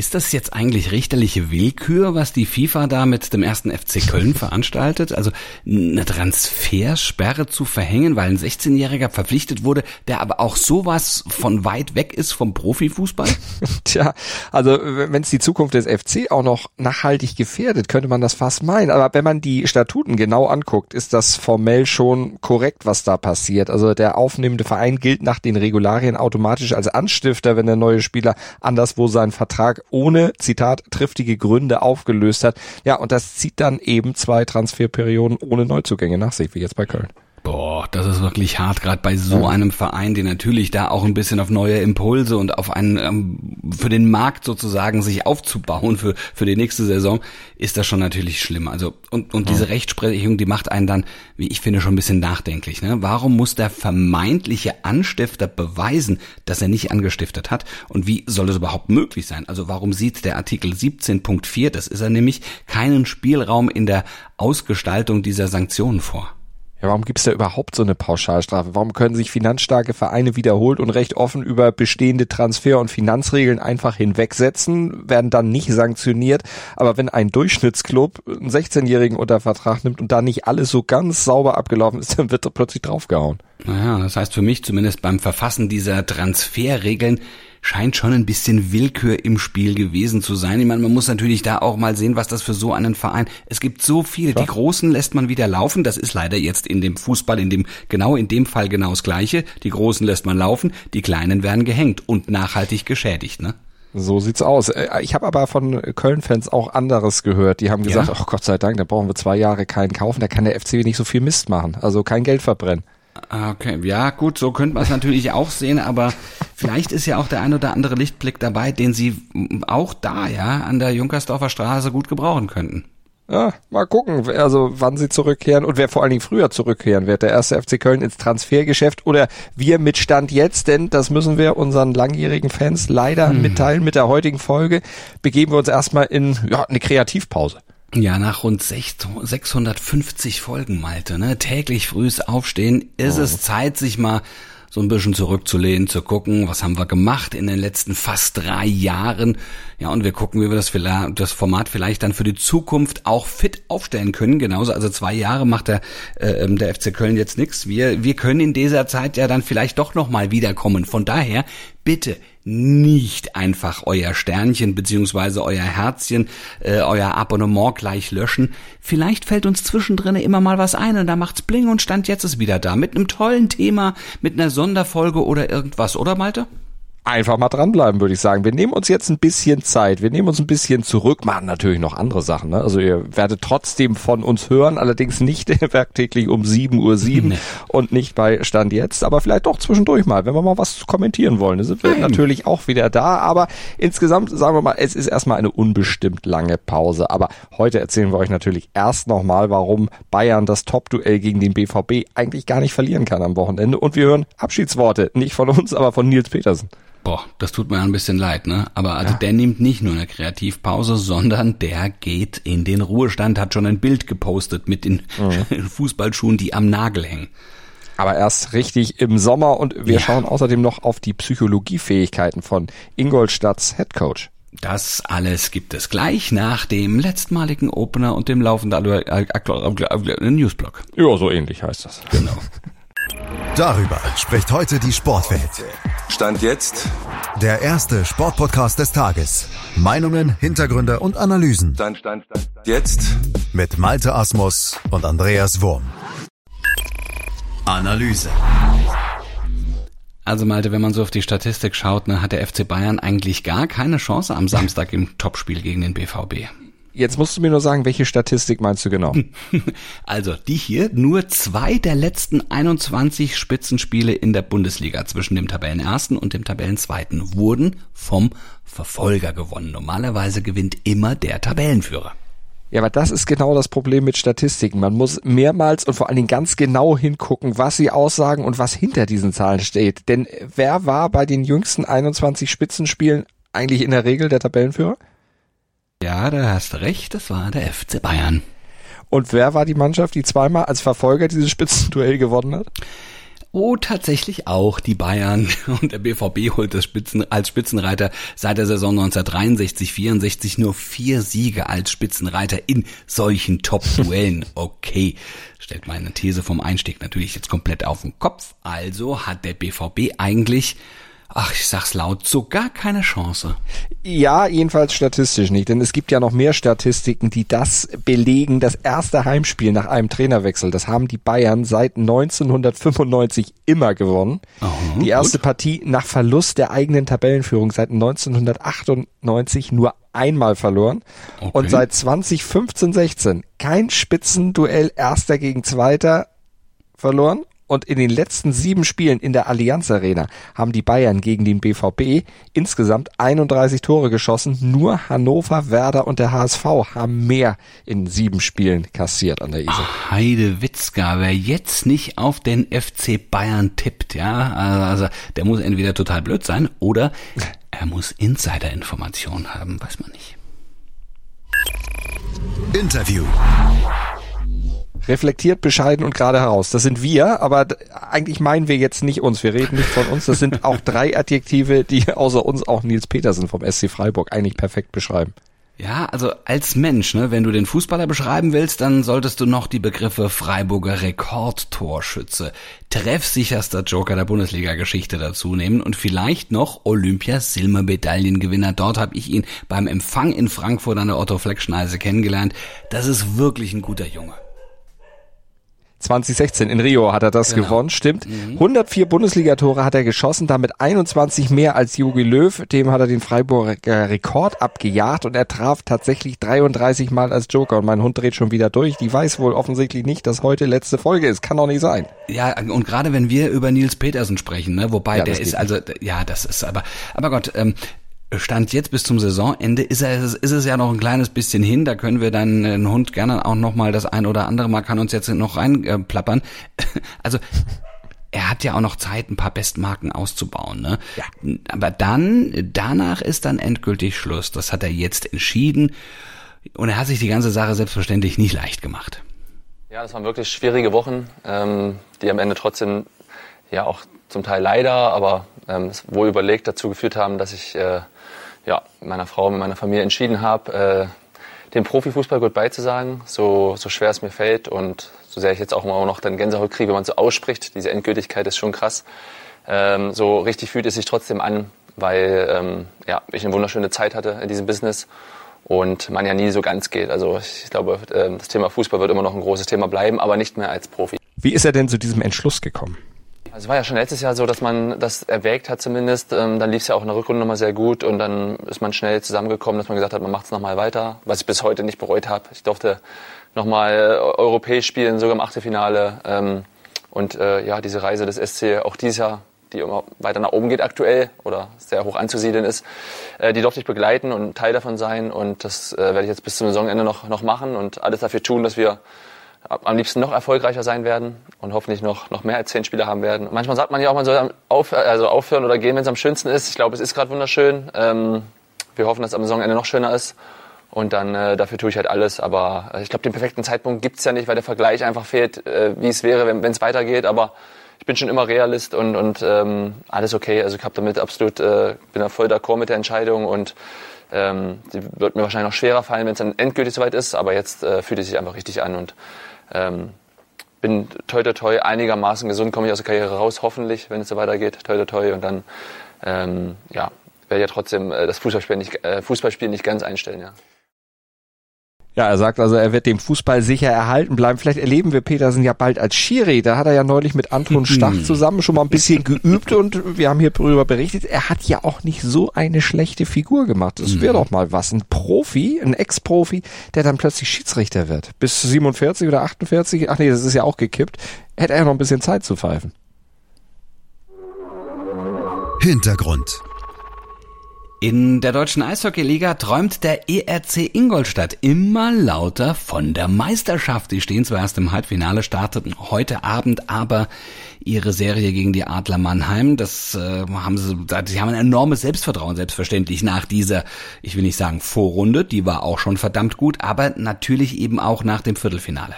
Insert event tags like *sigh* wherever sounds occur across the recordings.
Ist das jetzt eigentlich richterliche Willkür, was die FIFA da mit dem ersten FC Köln veranstaltet? Also eine Transfersperre zu verhängen, weil ein 16-Jähriger verpflichtet wurde, der aber auch sowas von weit weg ist vom Profifußball? *laughs* Tja, also wenn es die Zukunft des FC auch noch nachhaltig gefährdet, könnte man das fast meinen. Aber wenn man die Statuten genau anguckt, ist das formell schon korrekt, was da passiert. Also der aufnehmende Verein gilt nach den Regularien automatisch als Anstifter, wenn der neue Spieler anderswo seinen Vertrag ohne, Zitat, triftige Gründe aufgelöst hat. Ja, und das zieht dann eben zwei Transferperioden ohne Neuzugänge nach sich, wie jetzt bei Köln. Boah, das ist wirklich hart, gerade bei so einem Verein, der natürlich da auch ein bisschen auf neue Impulse und auf einen ähm, für den Markt sozusagen sich aufzubauen für für die nächste Saison, ist das schon natürlich schlimm. Also und und diese Rechtsprechung, die macht einen dann, wie ich finde, schon ein bisschen nachdenklich. Ne? Warum muss der vermeintliche Anstifter beweisen, dass er nicht angestiftet hat? Und wie soll das überhaupt möglich sein? Also warum sieht der Artikel 17.4, das ist er nämlich, keinen Spielraum in der Ausgestaltung dieser Sanktionen vor? Ja, warum gibt's da überhaupt so eine Pauschalstrafe? Warum können sich finanzstarke Vereine wiederholt und recht offen über bestehende Transfer- und Finanzregeln einfach hinwegsetzen, werden dann nicht sanktioniert? Aber wenn ein Durchschnittsclub einen 16-Jährigen unter Vertrag nimmt und da nicht alles so ganz sauber abgelaufen ist, *laughs* dann wird er plötzlich draufgehauen. Naja, das heißt für mich zumindest beim Verfassen dieser Transferregeln scheint schon ein bisschen Willkür im Spiel gewesen zu sein. Ich meine, man muss natürlich da auch mal sehen, was das für so einen Verein. Es gibt so viele. Die Großen lässt man wieder laufen. Das ist leider jetzt in dem Fußball, in dem, genau in dem Fall genau das Gleiche. Die Großen lässt man laufen. Die Kleinen werden gehängt und nachhaltig geschädigt, ne? So sieht's aus. Äh, Ich habe aber von Köln-Fans auch anderes gehört. Die haben gesagt, Ja? ach Gott sei Dank, da brauchen wir zwei Jahre keinen kaufen, da kann der FC nicht so viel Mist machen. Also kein Geld verbrennen. Ah, Okay, ja gut, so könnte man es natürlich auch sehen, aber vielleicht ist ja auch der ein oder andere Lichtblick dabei, den sie auch da, ja, an der Junkersdorfer Straße gut gebrauchen könnten. Ja, mal gucken, also wann sie zurückkehren und wer vor allen Dingen früher zurückkehren wird. Der erste FC Köln ins Transfergeschäft oder wir mit Stand jetzt, denn das müssen wir unseren langjährigen Fans leider mitteilen mit der heutigen Folge, begeben wir uns erstmal in ja, eine Kreativpause. Ja, nach rund 600 650 Folgen, Malte, ne, täglich frühes Aufstehen, ist es Zeit, sich mal so ein bisschen zurückzulehnen, zu gucken, was haben wir gemacht in den letzten fast drei Jahren. Ja, und wir gucken, wie wir das, das Format vielleicht dann für die Zukunft auch fit aufstellen können. Genauso, also zwei Jahre macht der, äh, der FC Köln jetzt nichts. Wir, wir können in dieser Zeit ja dann vielleicht doch nochmal wiederkommen. Von daher, bitte nicht einfach euer Sternchen beziehungsweise euer Herzchen, äh, euer Abonnement gleich löschen. Vielleicht fällt uns zwischendrin immer mal was ein und da macht's bling und Stand jetzt ist wieder da. Mit einem tollen Thema, mit einer Sonderfolge oder irgendwas, oder Malte? Einfach mal dranbleiben, würde ich sagen. Wir nehmen uns jetzt ein bisschen Zeit, wir nehmen uns ein bisschen zurück, machen natürlich noch andere Sachen. Ne? Also ihr werdet trotzdem von uns hören, allerdings nicht *laughs* werktäglich um 7.07 Uhr Nee. und nicht bei Stand jetzt, aber vielleicht doch zwischendurch mal, wenn wir mal was kommentieren wollen. Da sind wir Nein. natürlich auch wieder da, aber insgesamt sagen wir mal, es ist erstmal eine unbestimmt lange Pause. Aber heute erzählen wir euch natürlich erst nochmal, warum Bayern das Top-Duell gegen den BVB eigentlich gar nicht verlieren kann am Wochenende. Und wir hören Abschiedsworte, nicht von uns, aber von Nils Petersen. Boah, das tut mir ein bisschen leid, ne? Aber also der nimmt nicht nur eine Kreativpause, sondern der geht in den Ruhestand, hat schon ein Bild gepostet mit den *laughs* Fußballschuhen, die am Nagel hängen. Aber erst richtig im Sommer und wir Ja. schauen außerdem noch auf die Psychologiefähigkeiten von Ingolstadts Headcoach. Das alles gibt es gleich nach dem letztmaligen Opener und dem laufenden Newsblock. Ja, so ähnlich heißt das. Genau. Darüber spricht heute die Sportwelt. Stand jetzt, Der erste Sportpodcast des Tages. Meinungen, Hintergründe und Analysen. Stand, Stand, Stand, jetzt. Mit Malte Asmus und Andreas Wurm. Analyse. Also Malte, wenn man so auf die Statistik schaut, ne, hat der FC Bayern eigentlich gar keine Chance am Samstag im Topspiel gegen den BVB. Jetzt musst du mir nur sagen, welche Statistik meinst du genau? *laughs* Also die hier, nur zwei der letzten 21 Spitzenspiele in der Bundesliga zwischen dem Tabellenersten und dem Tabellenzweiten wurden vom Verfolger gewonnen. Normalerweise gewinnt immer der Tabellenführer. Ja, aber das ist genau das Problem mit Statistiken. Man muss mehrmals und vor allen Dingen ganz genau hingucken, was sie aussagen und was hinter diesen Zahlen steht. Denn wer war bei den jüngsten 21 Spitzenspielen eigentlich in der Regel der Tabellenführer? Ja, da hast recht, das war der FC Bayern. Und wer war die Mannschaft, die zweimal als Verfolger dieses Spitzenduell gewonnen hat? Oh, tatsächlich auch die Bayern *laughs* und der BVB holt das Spitzen, als Spitzenreiter seit der Saison 1963, 64 nur vier Siege als Spitzenreiter in solchen Top-Duellen. *laughs* Okay, stellt meine These vom Einstieg natürlich jetzt komplett auf den Kopf. Also hat der BVB eigentlich ach, ich sag's laut, so gar keine Chance. Ja, jedenfalls statistisch nicht, denn es gibt ja noch mehr Statistiken, die das belegen. Das erste Heimspiel nach einem Trainerwechsel, das haben die Bayern seit 1995 immer gewonnen. Oh, die erste gut. Partie nach Verlust der eigenen Tabellenführung seit 1998 nur einmal verloren okay. und seit 2015-16 kein Spitzenduell erster gegen zweiter verloren und in den letzten sieben Spielen in der Allianz Arena haben die Bayern gegen den BVB insgesamt 31 Tore geschossen. Nur Hannover, Werder und der HSV haben mehr in sieben Spielen kassiert an der Isar. Ach, Heide Witzka, wer jetzt nicht auf den FC Bayern tippt, ja, also der muss entweder total blöd sein oder *laughs* er muss Insider-Informationen haben, weiß man nicht. Interview reflektiert, bescheiden und gerade heraus. Das sind wir, aber eigentlich meinen wir jetzt nicht uns. Wir reden nicht von uns. Das sind auch drei Adjektive, die *laughs* außer uns auch Nils Petersen vom SC Freiburg eigentlich perfekt beschreiben. Ja, also als Mensch, ne, wenn du den Fußballer beschreiben willst, dann solltest du noch die Begriffe Freiburger Rekordtorschütze, treffsicherster Joker der Bundesliga-Geschichte dazu nehmen und vielleicht noch Olympia-Silbermedaillengewinner. Dort habe ich ihn beim Empfang in Frankfurt an der Otto-Fleck-Schneise kennengelernt. Das ist wirklich ein guter Junge. 2016 in Rio hat er das genau. gewonnen, stimmt. Mhm. 104 Bundesligatore hat er geschossen, damit 21 mehr als Jogi Löw. Dem hat er den Freiburger Rekord abgejagt und er traf tatsächlich 33 Mal als Joker. Und mein Hund dreht schon wieder durch. Die weiß wohl offensichtlich nicht, dass heute letzte Folge ist. Kann doch nicht sein. Ja, und gerade wenn wir über Nils Petersen sprechen, ne, wobei ja, der ist also, ja, das ist aber, aber Gott, ähm, Stand jetzt bis zum Saisonende ist, er, ist es ja noch ein kleines bisschen hin. Da können wir dann den Hund gerne auch noch mal das ein oder andere Mal kann uns jetzt noch reinplappern. *laughs* Also er hat ja auch noch Zeit, ein paar Bestmarken auszubauen. Ne? Ja. Aber dann, danach ist dann endgültig Schluss. Das hat er jetzt entschieden. Und er hat sich die ganze Sache selbstverständlich nicht leicht gemacht. Ja, das waren wirklich schwierige Wochen, ähm, die am Ende trotzdem ja auch zum Teil leider, aber ähm, wohl überlegt dazu geführt haben, dass ich äh, ja, meiner Frau, mit meiner Familie entschieden habe, äh, dem Profifußball goodbye zu sagen, so, so schwer es mir fällt und so sehr ich jetzt auch immer noch dann Gänsehaut kriege, wenn man so ausspricht, diese Endgültigkeit ist schon krass. Ähm, so richtig fühlt es sich trotzdem an, weil ähm, ja, ich eine wunderschöne Zeit hatte in diesem Business und man ja nie so ganz geht. Also ich glaube, äh, das Thema Fußball wird immer noch ein großes Thema bleiben, aber nicht mehr als Profi. Wie ist er denn zu diesem Entschluss gekommen? Also es war ja schon letztes Jahr so, dass man das erwägt hat zumindest. Ähm, dann lief es ja auch in der Rückrunde nochmal sehr gut und dann ist man schnell zusammengekommen, dass man gesagt hat, man macht es nochmal weiter, was ich bis heute nicht bereut habe. Ich durfte nochmal europäisch spielen, sogar im Achtelfinale. Ähm, und äh, ja, diese Reise des SC auch dieses Jahr, die immer weiter nach oben geht aktuell oder sehr hoch anzusiedeln ist, äh, die durfte ich begleiten und Teil davon sein. Und das äh, werde ich jetzt bis zum Saisonende noch, noch machen und alles dafür tun, dass wir am liebsten noch erfolgreicher sein werden und hoffentlich noch, noch mehr als zehn Spieler haben werden. manchmal sagt man ja auch, man soll auf, also aufhören oder gehen, wenn es am schönsten ist. Ich glaube, es ist gerade wunderschön. Ähm, wir hoffen, dass es am Saisonende noch schöner ist. Und dann äh, dafür tue ich halt alles. Aber äh, ich glaube, den perfekten Zeitpunkt gibt's ja nicht, weil der Vergleich einfach fehlt, äh, wie es wäre, wenn es weitergeht. Aber ich bin schon immer Realist und, und ähm, alles okay. Also ich habe damit absolut, äh, bin da voll d'accord mit der Entscheidung und ähm, die wird mir wahrscheinlich noch schwerer fallen, wenn es dann endgültig soweit ist. Aber jetzt äh, fühlt es sich einfach richtig an und ähm, bin toi toi toi einigermaßen gesund, komme ich aus der Karriere raus, hoffentlich, wenn es so weitergeht, toi toi toi und dann ähm, ja, werde ja trotzdem äh, das Fußballspiel nicht, äh, Fußballspiel nicht ganz einstellen, ja. Ja, er sagt also, er wird dem Fußball sicher erhalten bleiben. Vielleicht erleben wir Petersen ja bald als Schiri. Da hat er ja neulich mit Anton *laughs* Stach zusammen schon mal ein bisschen geübt und wir haben hier darüber berichtet. Er hat ja auch nicht so eine schlechte Figur gemacht. Das wäre mhm. doch mal was. Ein Profi, ein Ex-Profi, der dann plötzlich Schiedsrichter wird. Bis 47 oder 48, ach nee, das ist ja auch gekippt, hätte er noch ein bisschen Zeit zu pfeifen. Hintergrund in der deutschen Eishockeyliga träumt der ERC Ingolstadt immer lauter von der Meisterschaft. Sie stehen zwar erst im Halbfinale, starteten heute Abend aber ihre Serie gegen die Adler Mannheim. Das äh, haben sie, sie haben ein enormes Selbstvertrauen, selbstverständlich nach dieser, ich will nicht sagen Vorrunde, die war auch schon verdammt gut, aber natürlich eben auch nach dem Viertelfinale.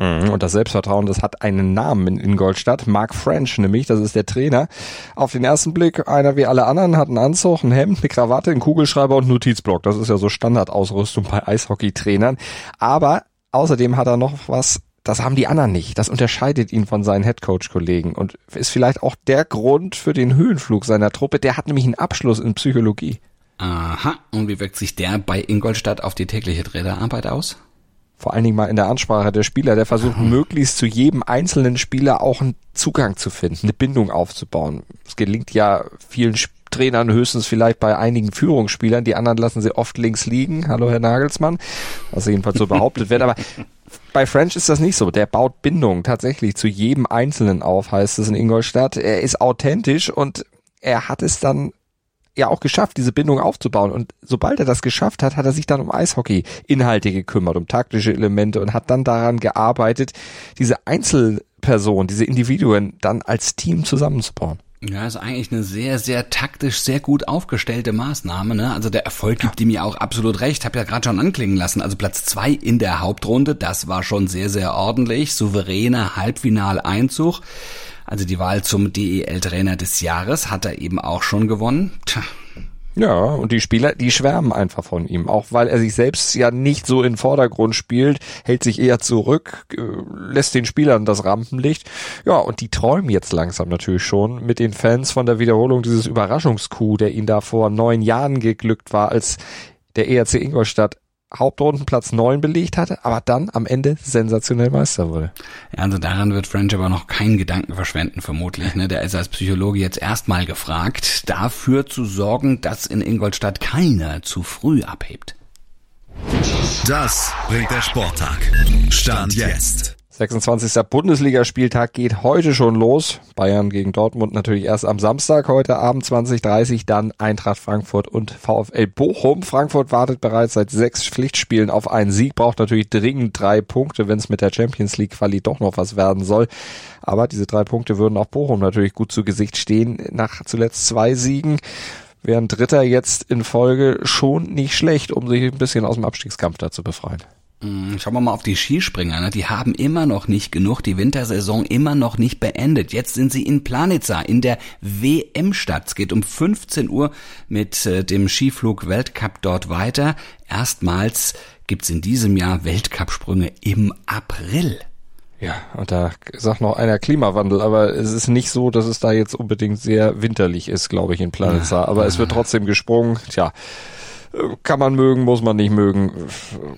Mhm, und das Selbstvertrauen, das hat einen Namen in Ingolstadt. Mark French nämlich, das ist der Trainer. Auf den ersten Blick einer wie alle anderen, hat einen Anzug, ein Hemd, eine Krawatte, einen Kugelschreiber und einen Notizblock. Das ist ja so Standardausrüstung bei Eishockeytrainern. Aber außerdem hat er noch was, das haben die anderen nicht. Das unterscheidet ihn von seinen Headcoach-Kollegen und ist vielleicht auch der Grund für den Höhenflug seiner Truppe. Der hat nämlich einen Abschluss in Psychologie. Aha, und wie wirkt sich der bei Ingolstadt auf die tägliche Trainerarbeit aus? Vor allen Dingen mal in der Ansprache der Spieler, der versucht möglichst zu jedem einzelnen Spieler auch einen Zugang zu finden, eine Bindung aufzubauen. Es gelingt ja vielen Trainern höchstens vielleicht bei einigen Führungsspielern, die anderen lassen sie oft links liegen. Hallo Herr Nagelsmann, was jedenfalls so behauptet wird, aber bei French ist das nicht so. Der baut Bindung tatsächlich zu jedem Einzelnen auf, heißt es in Ingolstadt. Er ist authentisch und er hat es dann ja auch geschafft, diese Bindung aufzubauen. Und sobald er das geschafft hat, hat er sich dann um Eishockey-Inhalte gekümmert, um taktische Elemente und hat dann daran gearbeitet, diese Einzelpersonen, diese Individuen dann als Team zusammenzubauen. Ja, ist eigentlich eine sehr, sehr taktisch, sehr gut aufgestellte Maßnahme. Ne? Also der Erfolg gibt ihm ja auch absolut recht. Hab ja gerade schon anklingen lassen. Also Platz zwei in der Hauptrunde, das war schon sehr, sehr ordentlich. Souveräner Halbfinaleinzug. Also die Wahl zum DEL-Trainer des Jahres hat er eben auch schon gewonnen. Tja. Ja, und die Spieler, die schwärmen einfach von ihm, auch weil er sich selbst ja nicht so in Vordergrund spielt, hält sich eher zurück, äh, lässt den Spielern das Rampenlicht. Ja, und die träumen jetzt langsam natürlich schon mit den Fans von der Wiederholung dieses Überraschungskuh, der ihnen da vor neun Jahren geglückt war, als der ERC Ingolstadt Hauptrundenplatz 9 belegt hatte, aber dann am Ende sensationell Meister wurde. Ja, also daran wird French aber noch keinen Gedanken verschwenden, vermutlich. Ne? Der ist als Psychologe jetzt erstmal gefragt, dafür zu sorgen, dass in Ingolstadt keiner zu früh abhebt. Das bringt der Sporttag. Stand jetzt. 26. Bundesligaspieltag geht heute schon los. Bayern gegen Dortmund natürlich erst am Samstag, heute Abend 20.30 dann Eintracht Frankfurt und VfL Bochum. Frankfurt wartet bereits seit sechs Pflichtspielen auf einen Sieg, braucht natürlich dringend drei Punkte, wenn es mit der Champions League Quali doch noch was werden soll. Aber diese drei Punkte würden auch Bochum natürlich gut zu Gesicht stehen, nach zuletzt zwei Siegen während Dritter jetzt in Folge schon nicht schlecht, um sich ein bisschen aus dem Abstiegskampf da zu befreien. Hm, schauen wir mal auf die Skispringer. Ne? Die haben immer noch nicht genug, die Wintersaison immer noch nicht beendet. Jetzt sind sie in Planitza in der WM-Stadt. Es geht um 15 Uhr mit äh, dem Skiflug Weltcup dort weiter. Erstmals gibt's in diesem Jahr Weltcupsprünge im April. Ja, und da sagt noch einer Klimawandel, aber es ist nicht so, dass es da jetzt unbedingt sehr winterlich ist, glaube ich, in Planitza. Aber es wird trotzdem gesprungen. Tja, kann man mögen, muss man nicht mögen.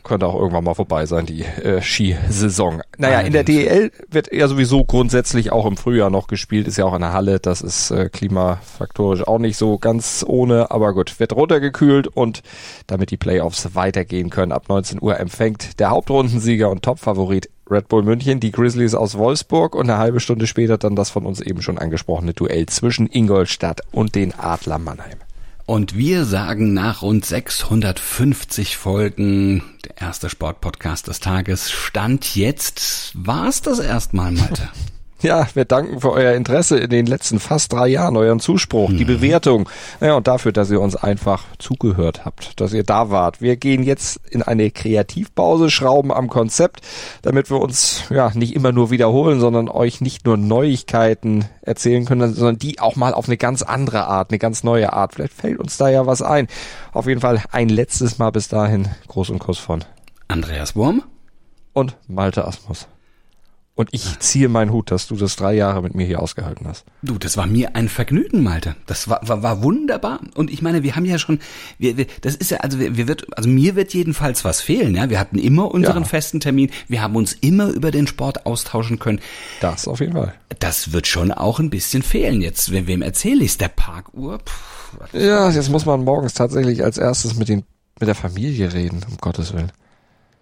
Könnte auch irgendwann mal vorbei sein, die äh, Skisaison. Naja, in der DEL wird ja sowieso grundsätzlich auch im Frühjahr noch gespielt, ist ja auch in der Halle. Das ist äh, klimafaktorisch auch nicht so ganz ohne, aber gut, wird runtergekühlt und damit die Playoffs weitergehen können, ab 19 Uhr empfängt der Hauptrundensieger und Topfavorit Red Bull München, die Grizzlies aus Wolfsburg und eine halbe Stunde später dann das von uns eben schon angesprochene Duell zwischen Ingolstadt und den Adler Mannheim. Und wir sagen nach rund 650 Folgen, der erste Sportpodcast des Tages, Stand jetzt, war's das erstmal, Malte. *laughs* Ja, wir danken für euer Interesse in den letzten fast drei Jahren, euren Zuspruch, mhm. die Bewertung. Ja, und dafür, dass ihr uns einfach zugehört habt, dass ihr da wart. Wir gehen jetzt in eine Kreativpause, schrauben am Konzept, damit wir uns ja nicht immer nur wiederholen, sondern euch nicht nur Neuigkeiten erzählen können, sondern die auch mal auf eine ganz andere Art, eine ganz neue Art. Vielleicht fällt uns da ja was ein. Auf jeden Fall ein letztes Mal bis dahin. Groß und Kuss von Andreas Wurm und Malte Asmus. Und ich ziehe meinen Hut, dass du das drei Jahre mit mir hier ausgehalten hast. Du, das war mir ein Vergnügen, Malte. Das war, war, war wunderbar. Und ich meine, wir haben ja schon, wir, wir, das ist ja, also wir, wir wird, also mir wird jedenfalls was fehlen. Ja, wir hatten immer unseren ja. festen Termin. Wir haben uns immer über den Sport austauschen können. Das auf jeden Fall. Das wird schon auch ein bisschen fehlen jetzt. Wem erzähle ich's? Der Parkuhr? Puh, ja, jetzt muss man morgens tatsächlich als erstes mit den mit der Familie reden, um Gottes Willen.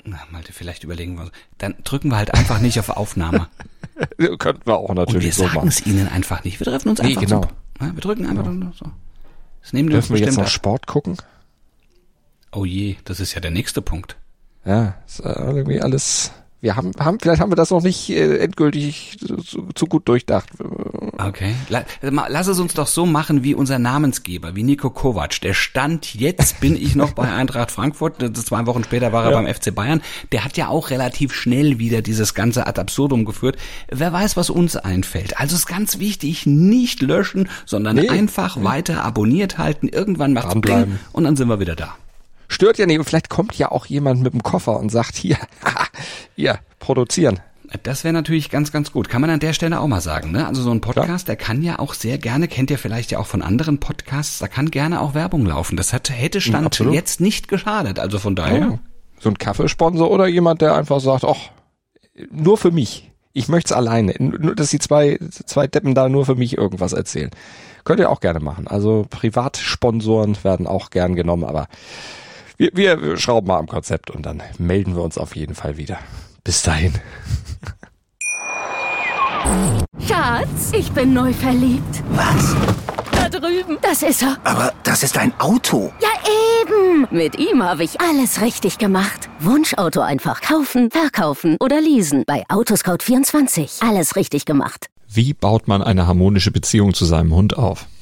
Na, Malte, vielleicht überlegen wir. Dann drücken wir halt einfach nicht auf Aufnahme. *laughs* Könnten wir auch natürlich Und wir so sagen es ihnen einfach nicht. Wir treffen uns einfach nee, genau. so. wir drücken einfach genau. so. Das nehmen Dürfen wir jetzt noch Sport gucken? Oh je, das ist ja der nächste Punkt. Ja, ist irgendwie alles Wir haben, haben, vielleicht haben wir das noch nicht äh, endgültig zu, zu gut durchdacht. Okay. Lass es uns doch so machen wie unser Namensgeber, wie Nico Kovac. Der stand jetzt, bin ich noch bei Eintracht Frankfurt, zwei Wochen später war er ja. beim FC Bayern. Der hat ja auch relativ schnell wieder dieses ganze ad absurdum geführt. Wer weiß, was uns einfällt. Also ist ganz wichtig, nicht löschen, sondern nee. einfach nee. weiter abonniert halten. Irgendwann macht's Bling und dann sind wir wieder da. Stört ja nicht. Und vielleicht kommt ja auch jemand mit dem Koffer und sagt, hier, *laughs* hier, produzieren. Das wäre natürlich ganz, ganz gut. Kann man an der Stelle auch mal sagen. Ne? Also so ein Podcast, Klar. der kann ja auch sehr gerne, kennt ihr vielleicht ja auch von anderen Podcasts, da kann gerne auch Werbung laufen. Das hat, hätte Stand ja, jetzt nicht geschadet. Also von daher. Ja. So ein Kaffeesponsor oder jemand, der einfach sagt, ach, nur für mich. Ich möchte es alleine. Nur, dass die zwei, zwei Deppen da nur für mich irgendwas erzählen. Könnt ihr auch gerne machen. Also Privatsponsoren werden auch gern genommen, aber wir, wir schrauben mal am Konzept und dann melden wir uns auf jeden Fall wieder. Bis dahin. Schatz, ich bin neu verliebt. Was? Da drüben. Das ist er. Aber das ist ein Auto. Ja, eben. Mit ihm habe ich alles richtig gemacht. Wunschauto einfach kaufen, verkaufen oder leasen. Bei Autoscout24. Alles richtig gemacht. Wie baut man eine harmonische Beziehung zu seinem Hund auf?